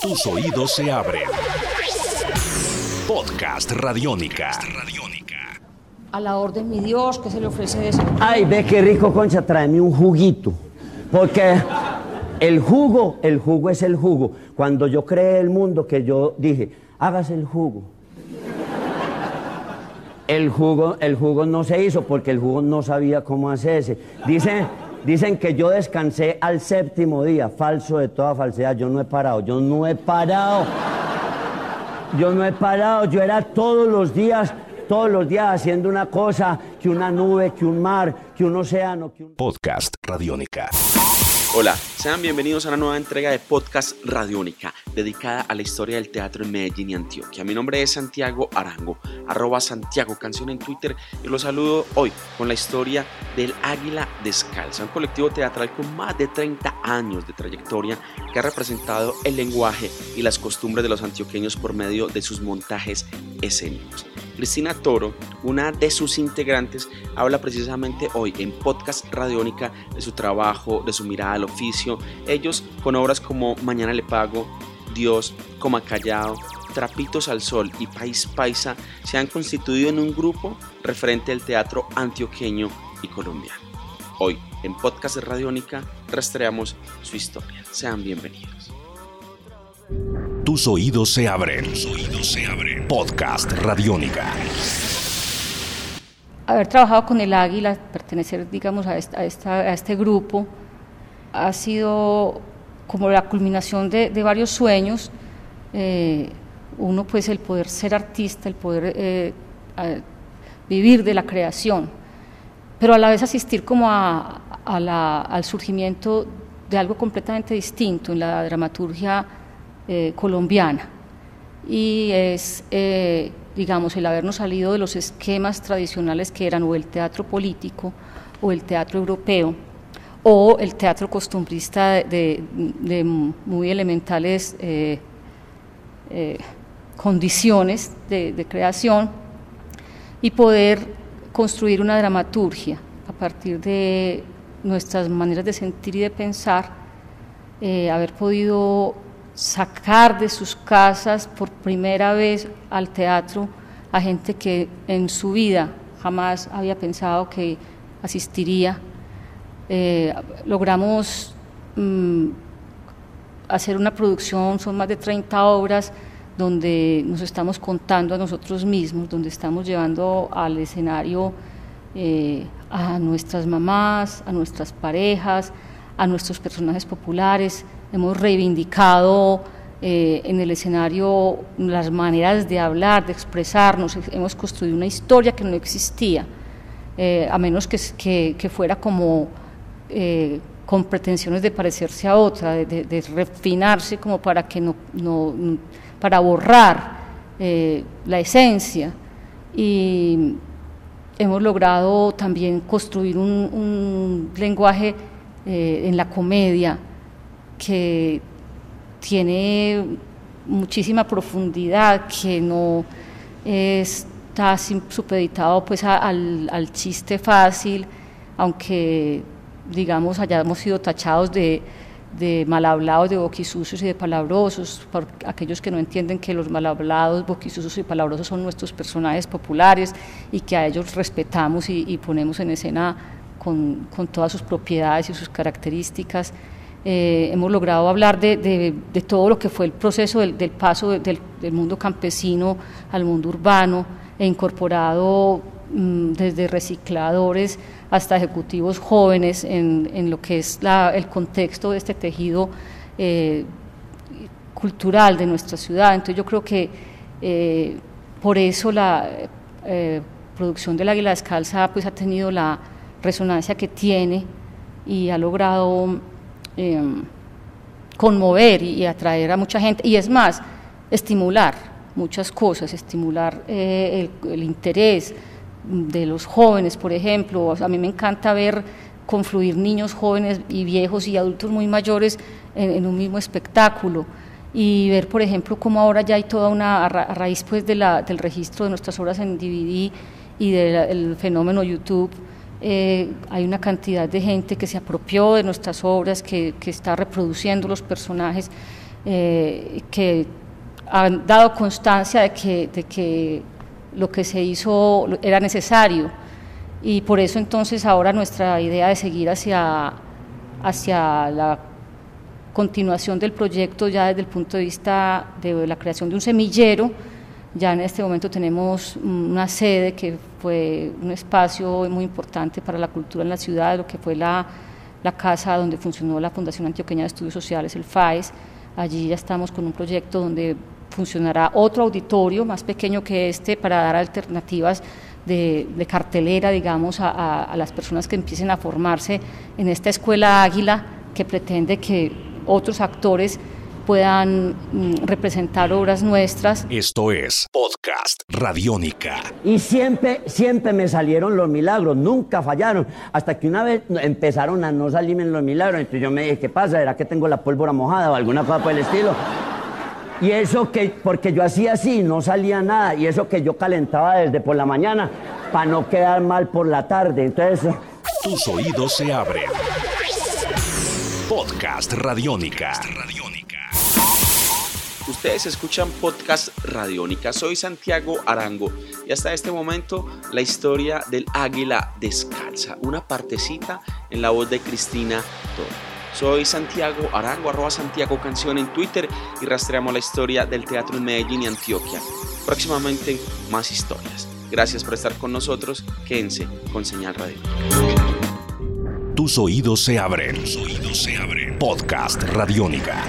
Tus oídos se abren. Podcast Radiónica. A la orden, mi Dios, que se le ofrece de Ay, ve qué rico, Concha, tráeme un juguito. Porque el jugo, el jugo es el jugo. Cuando yo creé el mundo, que yo dije, hágase el jugo. El jugo, el jugo no se hizo porque el jugo no sabía cómo hacerse. Dicen, dicen que yo descansé al séptimo día, falso de toda falsedad. Yo no he parado, yo no he parado. Yo no he parado, yo era todos los días, todos los días haciendo una cosa, que una nube, que un mar, que un océano, que un... Podcast Radiónica. Hola, sean bienvenidos a una nueva entrega de Podcast Radiónica, dedicada a la historia del teatro en Medellín y Antioquia. Mi nombre es Santiago Arango, arroba Santiago Canción en Twitter, y los saludo hoy con la historia del Águila Descalza, un colectivo teatral con más de 30 años de trayectoria que ha representado el lenguaje y las costumbres de los antioqueños por medio de sus montajes escénicos. Cristina Toro, una de sus integrantes, habla precisamente hoy en Podcast Radiónica de su trabajo, de su mirada al oficio. Ellos con obras como Mañana le pago, Dios, Coma Callado, Trapitos al Sol y País Paisa se han constituido en un grupo referente al teatro antioqueño y colombiano. Hoy, en Podcast Radiónica, rastreamos su historia. Sean bienvenidos. Tus oídos se abren. Tus oídos se abren. Podcast Radiónica. Haber trabajado con el Águila, pertenecer, digamos, a, esta, a, este grupo, ha sido como la culminación de, varios sueños. Eh, uno, pues, el poder ser artista, el poder eh, vivir de la creación, pero a la vez asistir como a, a la, al surgimiento de algo completamente distinto en la dramaturgia eh, colombiana. Y es, eh, digamos, el habernos salido de los esquemas tradicionales que eran o el teatro político o el teatro europeo o el teatro costumbrista de, muy elementales eh, condiciones de, creación y poder construir una dramaturgia a partir de nuestras maneras de sentir y de pensar, haber podido sacar de sus casas por primera vez al teatro a gente que en su vida jamás había pensado que asistiría. Eh, logramos mm, hacer una producción, son más de 30 obras donde nos estamos contando a nosotros mismos, donde estamos llevando al escenario eh, a nuestras mamás, a nuestras parejas, a nuestros personajes populares, hemos reivindicado eh, en el escenario las maneras de hablar, de expresarnos, hemos construido una historia que no existía, eh, a menos que, fuera como eh, con pretensiones de parecerse a otra, de, refinarse como para que no, no para borrar la esencia. Y hemos logrado también construir un, lenguaje en la comedia que tiene muchísima profundidad, que no está supeditado pues al, chiste fácil, aunque digamos, hayamos sido tachados de, de mal hablados, de boquisucios y de palabrosos, por aquellos que no entienden que los mal hablados, boquisucios y palabrosos son nuestros personajes populares y que a ellos respetamos y, y ponemos en escena con, todas sus propiedades y sus características. Eh, hemos logrado hablar de, de, de, todo lo que fue el proceso del, del paso del, del mundo campesino al mundo urbano e incorporado mmm, desde recicladores hasta ejecutivos jóvenes en, en lo que es la, el contexto de este tejido eh, cultural de nuestra ciudad. Entonces yo creo que eh, por eso la eh, producción del Águila Descalza pues, ha tenido la resonancia que tiene y ha logrado conmover y, atraer a mucha gente. Y es más, estimular muchas cosas, estimular el, el interés, de los jóvenes, por ejemplo. A mí me encanta ver confluir niños jóvenes y viejos y adultos muy mayores en, un mismo espectáculo y ver, por ejemplo, cómo ahora ya hay toda una, a, raíz pues de la, del registro de nuestras obras en DVD y del fenómeno YouTube, eh, hay una cantidad de gente que se apropió de nuestras obras, que, está reproduciendo los personajes eh, que han dado constancia de que, de que lo que se hizo era necesario. Y por eso entonces ahora nuestra idea de seguir hacia, hacia la continuación del proyecto ya desde el punto de vista de la creación de un semillero, ya en este momento tenemos una sede que fue un espacio muy importante para la cultura en la ciudad, lo que fue la, casa donde funcionó la Fundación Antioqueña de Estudios Sociales, el FAES. Allí ya estamos con un proyecto donde funcionará otro auditorio más pequeño que este para dar alternativas de, cartelera, digamos, a, las personas que empiecen a formarse en esta escuela Águila que pretende que otros actores puedan mm, representar obras nuestras. Esto es Podcast Radiónica. Y siempre, siempre me salieron los milagros, nunca fallaron. Hasta que una vez empezaron a no salirme los milagros. Entonces yo me dije, ¿qué pasa? ¿Era que tengo la pólvora mojada o alguna cosa por el estilo? Y eso que, porque yo hacía así, no salía nada. Y eso que yo calentaba desde por la mañana para no quedar mal por la tarde. Entonces. Tus oídos se abren. Podcast Radiónica. Ustedes escuchan Podcast Radiónica. Soy Santiago Arango y hasta este momento la historia del águila descalza. Una partecita en la voz de Cristina Torres. Soy Santiago Arango, arroba Santiago Canción en Twitter y rastreamos la historia del teatro en Medellín y Antioquia. Próximamente más historias. Gracias por estar con nosotros. Quédense con Señal Radio. Tus oídos se abren. Tus oídos se abren. Podcast Radiónica.